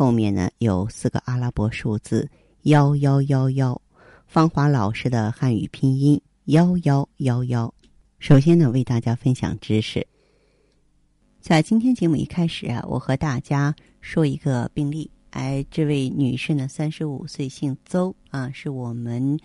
后面呢有四个阿拉伯数字幺幺幺幺。芳华老师的汉语拼音幺幺幺幺。首先呢，为大家分享知识。在今天节目一开始啊，我和大家说一个病例。哎，这位女士呢，三十五岁，姓邹啊，是我们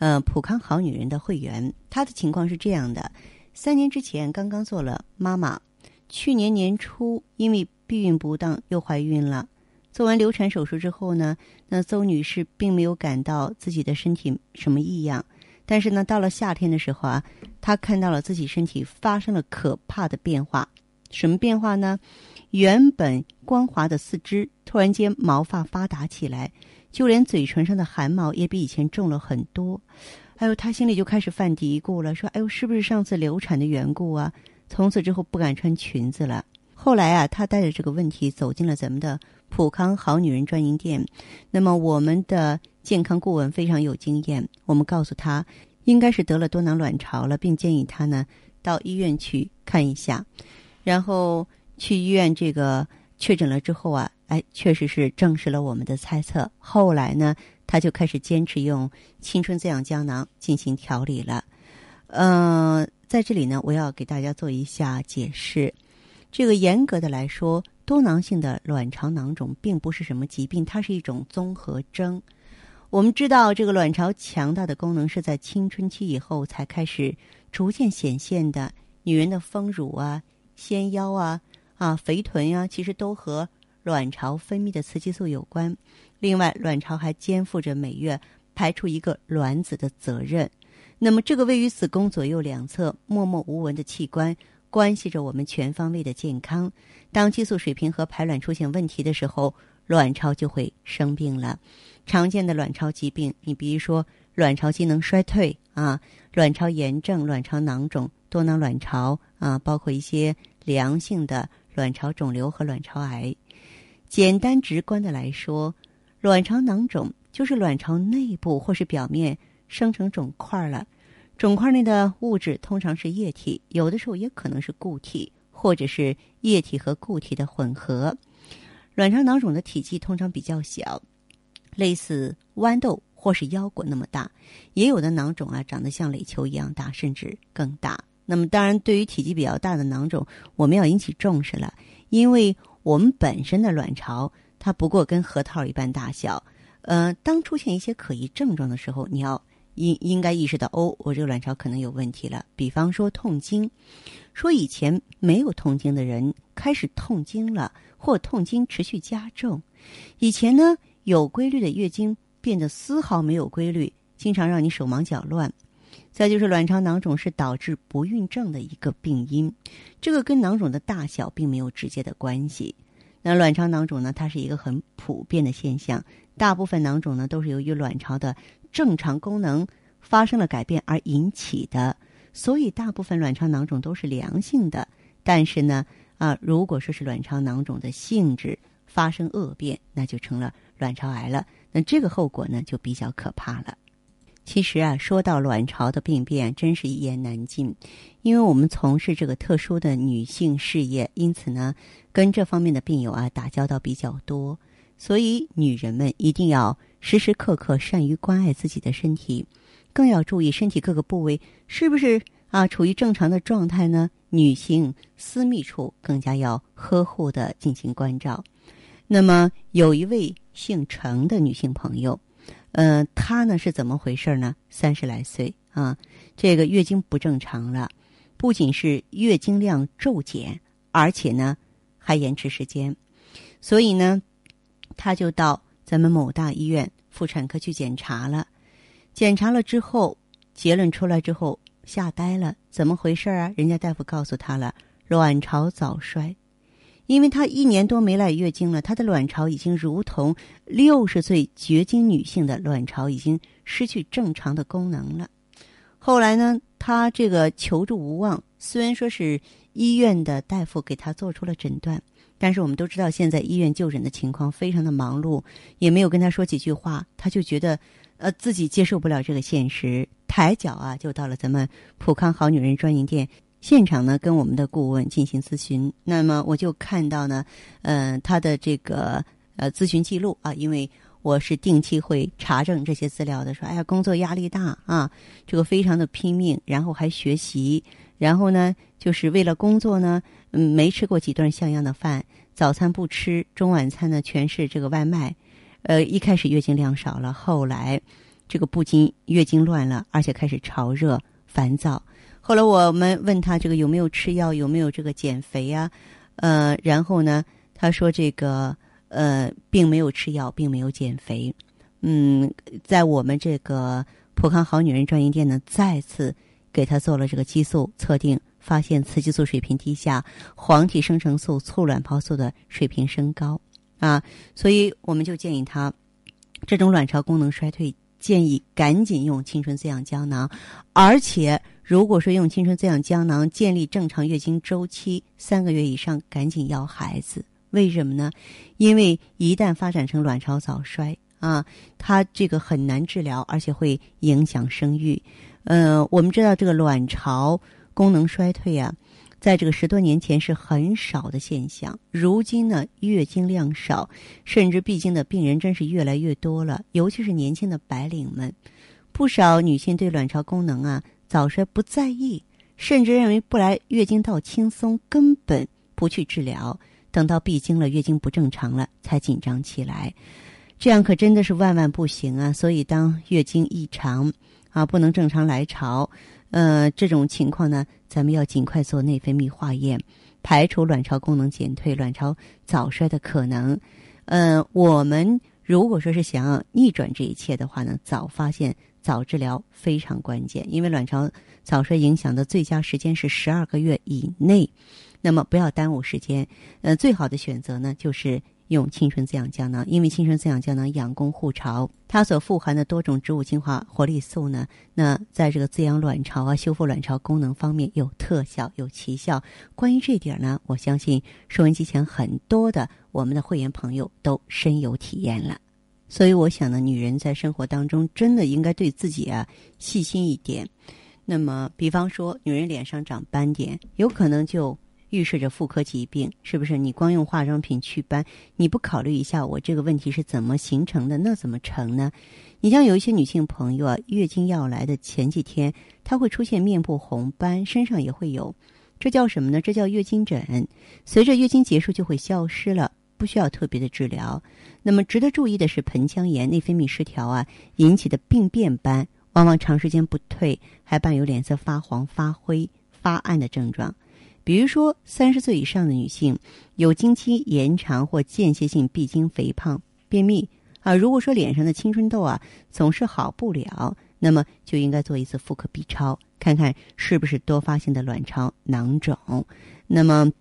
呃普康好女人的会员。她的情况是这样的：三年之前刚刚做了妈妈，去年年初因为避孕不当又怀孕了。做完流产手术之后呢，那邹女士并没有感到自己的身体什么异样，但是呢，到了夏天的时候啊，她看到了自己身体发生了可怕的变化。什么变化呢？原本光滑的四肢突然间毛发发达起来，就连嘴唇上的汗毛也比以前重了很多。哎呦，她心里就开始犯嘀咕了，说：“哎呦，是不是上次流产的缘故啊？”从此之后不敢穿裙子了。后来啊，她带着这个问题走进了咱们的普康好女人专营店。那么我们的健康顾问非常有经验，我们告诉她应该是得了多囊卵巢了，并建议她呢到医院去看一下。然后去医院这个确诊了之后啊，哎，确实是证实了我们的猜测。后来呢，他就开始坚持用青春滋养胶囊进行调理了。嗯，在这里呢，我要给大家做一下解释。这个严格的来说，多囊性的卵巢囊肿并不是什么疾病，它是一种综合征。我们知道，这个卵巢强大的功能是在青春期以后才开始逐渐显现的。女人的丰乳啊。纤腰啊啊，肥臀呀，其实都和卵巢分泌的雌激素有关。另外，卵巢还肩负着每月排出一个卵子的责任。那么，这个位于子宫左右两侧默默无闻的器官，关系着我们全方位的健康。当激素水平和排卵出现问题的时候，卵巢就会生病了。常见的卵巢疾病，你比如说卵巢机能衰退啊，卵巢炎症、卵巢囊肿、多囊卵巢啊，包括一些。良性的卵巢肿瘤和卵巢癌，简单直观的来说，卵巢囊肿就是卵巢内部或是表面生成肿块了。肿块内的物质通常是液体，有的时候也可能是固体，或者是液体和固体的混合。卵巢囊肿的体积通常比较小，类似豌豆或是腰果那么大，也有的囊肿啊长得像垒球一样大，甚至更大。那么，当然，对于体积比较大的囊肿，我们要引起重视了，因为我们本身的卵巢它不过跟核桃一般大小。呃，当出现一些可疑症状的时候，你要应应该意识到，哦，我这个卵巢可能有问题了。比方说痛经，说以前没有痛经的人开始痛经了，或痛经持续加重；以前呢有规律的月经变得丝毫没有规律，经常让你手忙脚乱。再就是卵巢囊肿是导致不孕症的一个病因，这个跟囊肿的大小并没有直接的关系。那卵巢囊肿呢，它是一个很普遍的现象，大部分囊肿呢都是由于卵巢的正常功能发生了改变而引起的，所以大部分卵巢囊肿都是良性的。但是呢，啊，如果说是卵巢囊肿的性质发生恶变，那就成了卵巢癌了，那这个后果呢就比较可怕了。其实啊，说到卵巢的病变，真是一言难尽。因为我们从事这个特殊的女性事业，因此呢，跟这方面的病友啊打交道比较多。所以，女人们一定要时时刻刻善于关爱自己的身体，更要注意身体各个部位是不是啊处于正常的状态呢？女性私密处更加要呵护的进行关照。那么，有一位姓程的女性朋友。呃，她呢是怎么回事呢？三十来岁啊，这个月经不正常了，不仅是月经量骤减，而且呢还延迟时间，所以呢，她就到咱们某大医院妇产科去检查了。检查了之后，结论出来之后吓呆了，怎么回事啊？人家大夫告诉她了，卵巢早衰，因为她一年多没来月经了，她的卵巢已经如同六十岁绝经女性的卵巢已经失去正常的功能了。后来呢，她这个求助无望，虽然说是医院的大夫给她做出了诊断，但是我们都知道现在医院就诊的情况非常的忙碌，也没有跟他说几句话，他就觉得呃自己接受不了这个现实，抬脚啊就到了咱们普康好女人专营店。现场呢，跟我们的顾问进行咨询。那么我就看到呢，呃，他的这个呃咨询记录啊，因为我是定期会查证这些资料的。说，哎呀，工作压力大啊，这个非常的拼命，然后还学习，然后呢，就是为了工作呢，嗯，没吃过几顿像样的饭，早餐不吃，中晚餐呢全是这个外卖。呃，一开始月经量少了，后来这个不仅月经乱了，而且开始潮热、烦躁。后来我们问他这个有没有吃药，有没有这个减肥啊？呃，然后呢，他说这个呃，并没有吃药，并没有减肥。嗯，在我们这个普康好女人专营店呢，再次给她做了这个激素测定，发现雌激素水平低下，黄体生成素、促卵泡素的水平升高啊，所以我们就建议她这种卵巢功能衰退。建议赶紧用青春滋养胶囊，而且如果说用青春滋养胶囊建立正常月经周期三个月以上，赶紧要孩子。为什么呢？因为一旦发展成卵巢早衰啊，它这个很难治疗，而且会影响生育。呃，我们知道这个卵巢功能衰退啊。在这个十多年前是很少的现象，如今呢，月经量少，甚至闭经的病人真是越来越多了。尤其是年轻的白领们，不少女性对卵巢功能啊早衰不在意，甚至认为不来月经倒轻松，根本不去治疗。等到闭经了，月经不正常了，才紧张起来。这样可真的是万万不行啊！所以，当月经异常啊，不能正常来潮。呃，这种情况呢，咱们要尽快做内分泌化验，排除卵巢功能减退、卵巢早衰的可能。呃，我们如果说是想要逆转这一切的话呢，早发现、早治疗非常关键。因为卵巢早衰影响的最佳时间是十二个月以内，那么不要耽误时间。呃，最好的选择呢，就是。用青春滋养胶囊，因为青春滋养胶囊养功护巢，它所富含的多种植物精华活力素呢，那在这个滋养卵巢啊、修复卵巢功能方面有特效、有奇效。关于这点呢，我相信收音机前很多的我们的会员朋友都深有体验了。所以我想呢，女人在生活当中真的应该对自己啊细心一点。那么，比方说，女人脸上长斑点，有可能就。预示着妇科疾病，是不是？你光用化妆品祛斑，你不考虑一下我这个问题是怎么形成的？那怎么成呢？你像有一些女性朋友啊，月经要来的前几天，她会出现面部红斑，身上也会有，这叫什么呢？这叫月经疹。随着月经结束就会消失了，不需要特别的治疗。那么值得注意的是，盆腔炎、内分泌失调啊引起的病变斑，往往长时间不退，还伴有脸色发黄、发灰、发暗的症状。比如说，三十岁以上的女性有经期延长或间歇性闭经、肥胖、便秘啊。如果说脸上的青春痘啊总是好不了，那么就应该做一次妇科 B 超，看看是不是多发性的卵巢囊肿。那么，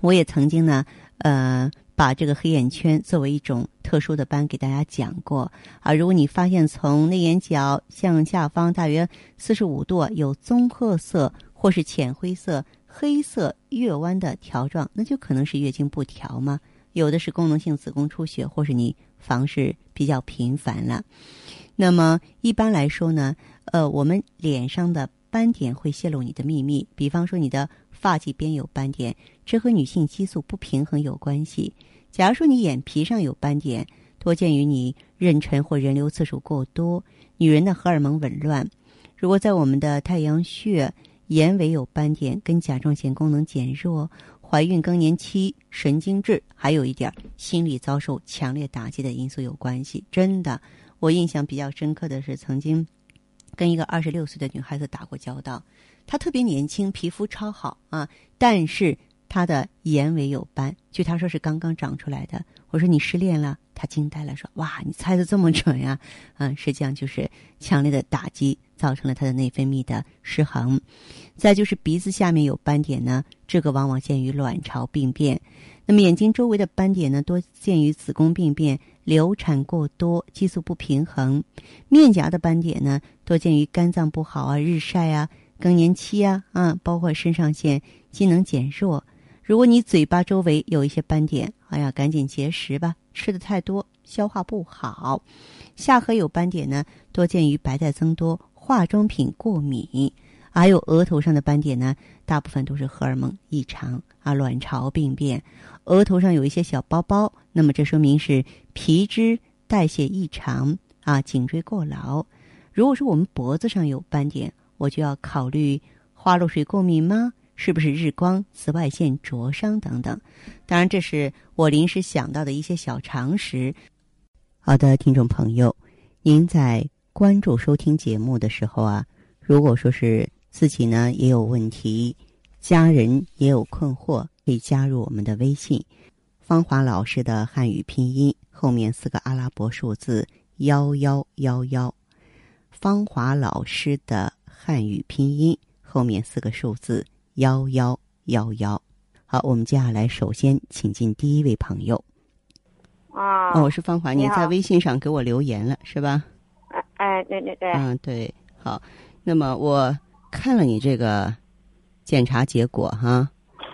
我也曾经呢，呃，把这个黑眼圈作为一种特殊的斑给大家讲过啊。如果你发现从内眼角向下方大约四十五度有棕褐色或是浅灰色。黑色月弯的条状，那就可能是月经不调吗？有的是功能性子宫出血，或是你房事比较频繁了。那么一般来说呢，呃，我们脸上的斑点会泄露你的秘密。比方说你的发际边有斑点，这和女性激素不平衡有关系。假如说你眼皮上有斑点，多见于你妊娠或人流次数过多，女人的荷尔蒙紊乱。如果在我们的太阳穴。眼尾有斑点，跟甲状腺功能减弱、怀孕更年期、神经质，还有一点心理遭受强烈打击的因素有关系。真的，我印象比较深刻的是，曾经跟一个二十六岁的女孩子打过交道，她特别年轻，皮肤超好啊，但是她的眼尾有斑，据她说是刚刚长出来的。我说你失恋了，他惊呆了，说哇，你猜的这么准呀？嗯，实际上就是强烈的打击造成了他的内分泌的失衡。再就是鼻子下面有斑点呢，这个往往见于卵巢病变。那么眼睛周围的斑点呢，多见于子宫病变、流产过多、激素不平衡。面颊的斑点呢，多见于肝脏不好啊、日晒啊、更年期啊啊，包括肾上腺机能减弱。如果你嘴巴周围有一些斑点，哎呀，赶紧节食吧，吃的太多，消化不好。下颌有斑点呢，多见于白带增多、化妆品过敏，还有额头上的斑点呢，大部分都是荷尔蒙异常啊、卵巢病变。额头上有一些小包包，那么这说明是皮脂代谢异常啊，颈椎过劳。如果说我们脖子上有斑点，我就要考虑花露水过敏吗？是不是日光、紫外线灼伤等等？当然，这是我临时想到的一些小常识。好的，听众朋友，您在关注收听节目的时候啊，如果说是自己呢也有问题，家人也有困惑，可以加入我们的微信“芳华老师的汉语拼音”后面四个阿拉伯数字幺幺幺幺，“芳华老师的汉语拼音”后面四个数字。幺幺幺幺，好，我们接下来首先请进第一位朋友。啊，哦，我是芳华，你在微信上给我留言了是吧？哎哎，对对对。嗯，对，好，那么我看了你这个检查结果哈。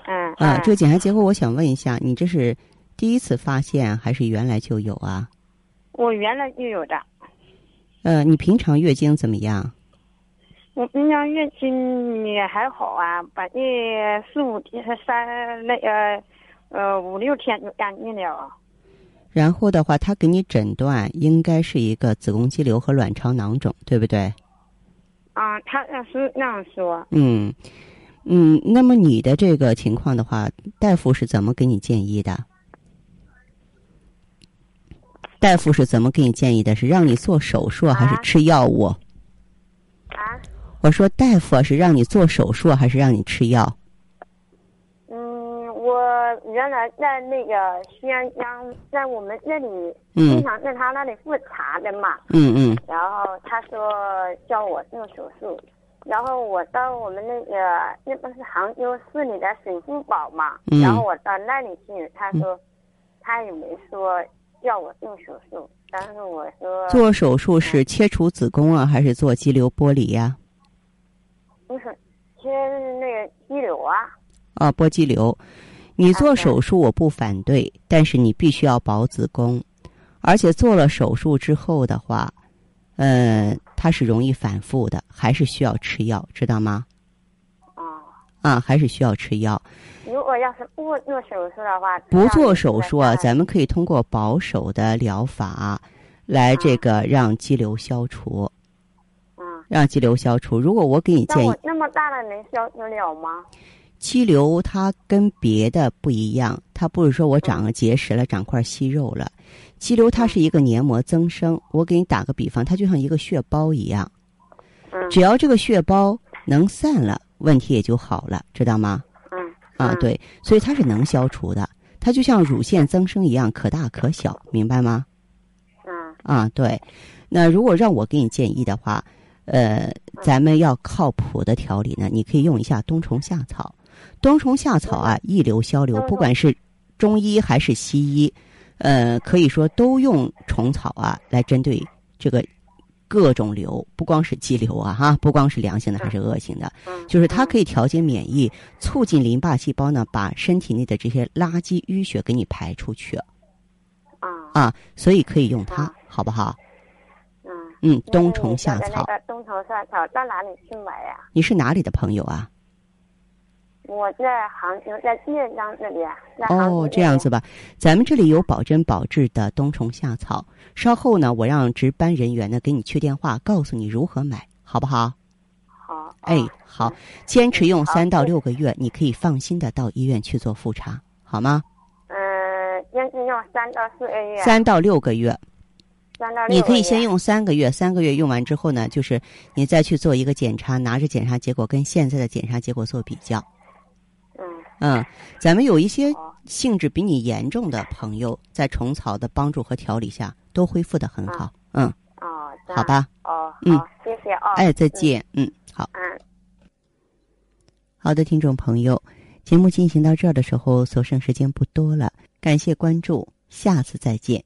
嗯。啊，这个检查结果，我想问一下，你这是第一次发现还是原来就有啊？我原来就有的。呃，你平常月经怎么样？我平常月经也还好啊，反正四五天、三那呃呃五六天就干净了。然后的话，他给你诊断应该是一个子宫肌瘤和卵巢囊肿，对不对？啊，他那是那样说。嗯嗯，那么你的这个情况的话，大夫是怎么给你建议的？大夫是怎么给你建议的？是让你做手术还是吃药物？我说大夫是让你做手术还是让你吃药？嗯，我原来在那个西安江，在我们那里经常在他那里复查的嘛。嗯嗯。然后他说叫我做手术，然后我到我们那个那不是杭州市里的省妇保嘛，嗯然后我到那里去，他说他也没说叫我做手术，但是我说做手术是切除子宫啊，还是做肌瘤剥离呀？不是，切那个肌瘤啊！啊，剥肌瘤，你做手术我不反对，但是你必须要保子宫，而且做了手术之后的话，呃，它是容易反复的，还是需要吃药，知道吗？啊啊，还是需要吃药。如果要是不做手术的话，不做手术啊，咱们可以通过保守的疗法来这个让肌瘤消除。让肌瘤消除。如果我给你建议，那么大了能消得了吗？肌瘤它跟别的不一样，它不是说我长了结石了，长块息肉了。肌瘤它是一个黏膜增生。我给你打个比方，它就像一个血包一样。嗯。只要这个血包能散了，问题也就好了，知道吗？嗯。啊，对，所以它是能消除的。它就像乳腺增生一样，可大可小，明白吗？嗯。啊，对。那如果让我给你建议的话。呃，咱们要靠谱的调理呢，你可以用一下冬虫夏草。冬虫夏草啊，益瘤消瘤，不管是中医还是西医，呃，可以说都用虫草啊来针对这个各种瘤，不光是肌瘤啊，哈，不光是良性的还是恶性的，就是它可以调节免疫，促进淋巴细胞呢把身体内的这些垃圾淤血给你排出去。啊啊，所以可以用它，好不好？嗯，冬虫夏草。冬虫夏草到哪里去买呀？你是哪里的朋友啊？我在杭州，在晋江这里。哦，这样子吧，咱们这里有保真保质的冬虫夏草。稍后呢，我让值班人员呢给你去电话，告诉你如何买，好不好？好。哎，好，坚持用三到六个月，你可以放心的到医院去做复查，好吗？嗯，坚持用三到四个月。三到六个月。你可以先用三个月，三个月用完之后呢，就是你再去做一个检查，拿着检查结果跟现在的检查结果做比较。嗯。嗯，咱们有一些性质比你严重的朋友，在虫草的帮助和调理下，都恢复的很好。嗯。哦。好吧。哦。嗯。谢谢啊。哎，再见。嗯，好。嗯。好的，听众朋友，节目进行到这儿的时候，所剩时间不多了。感谢关注，下次再见。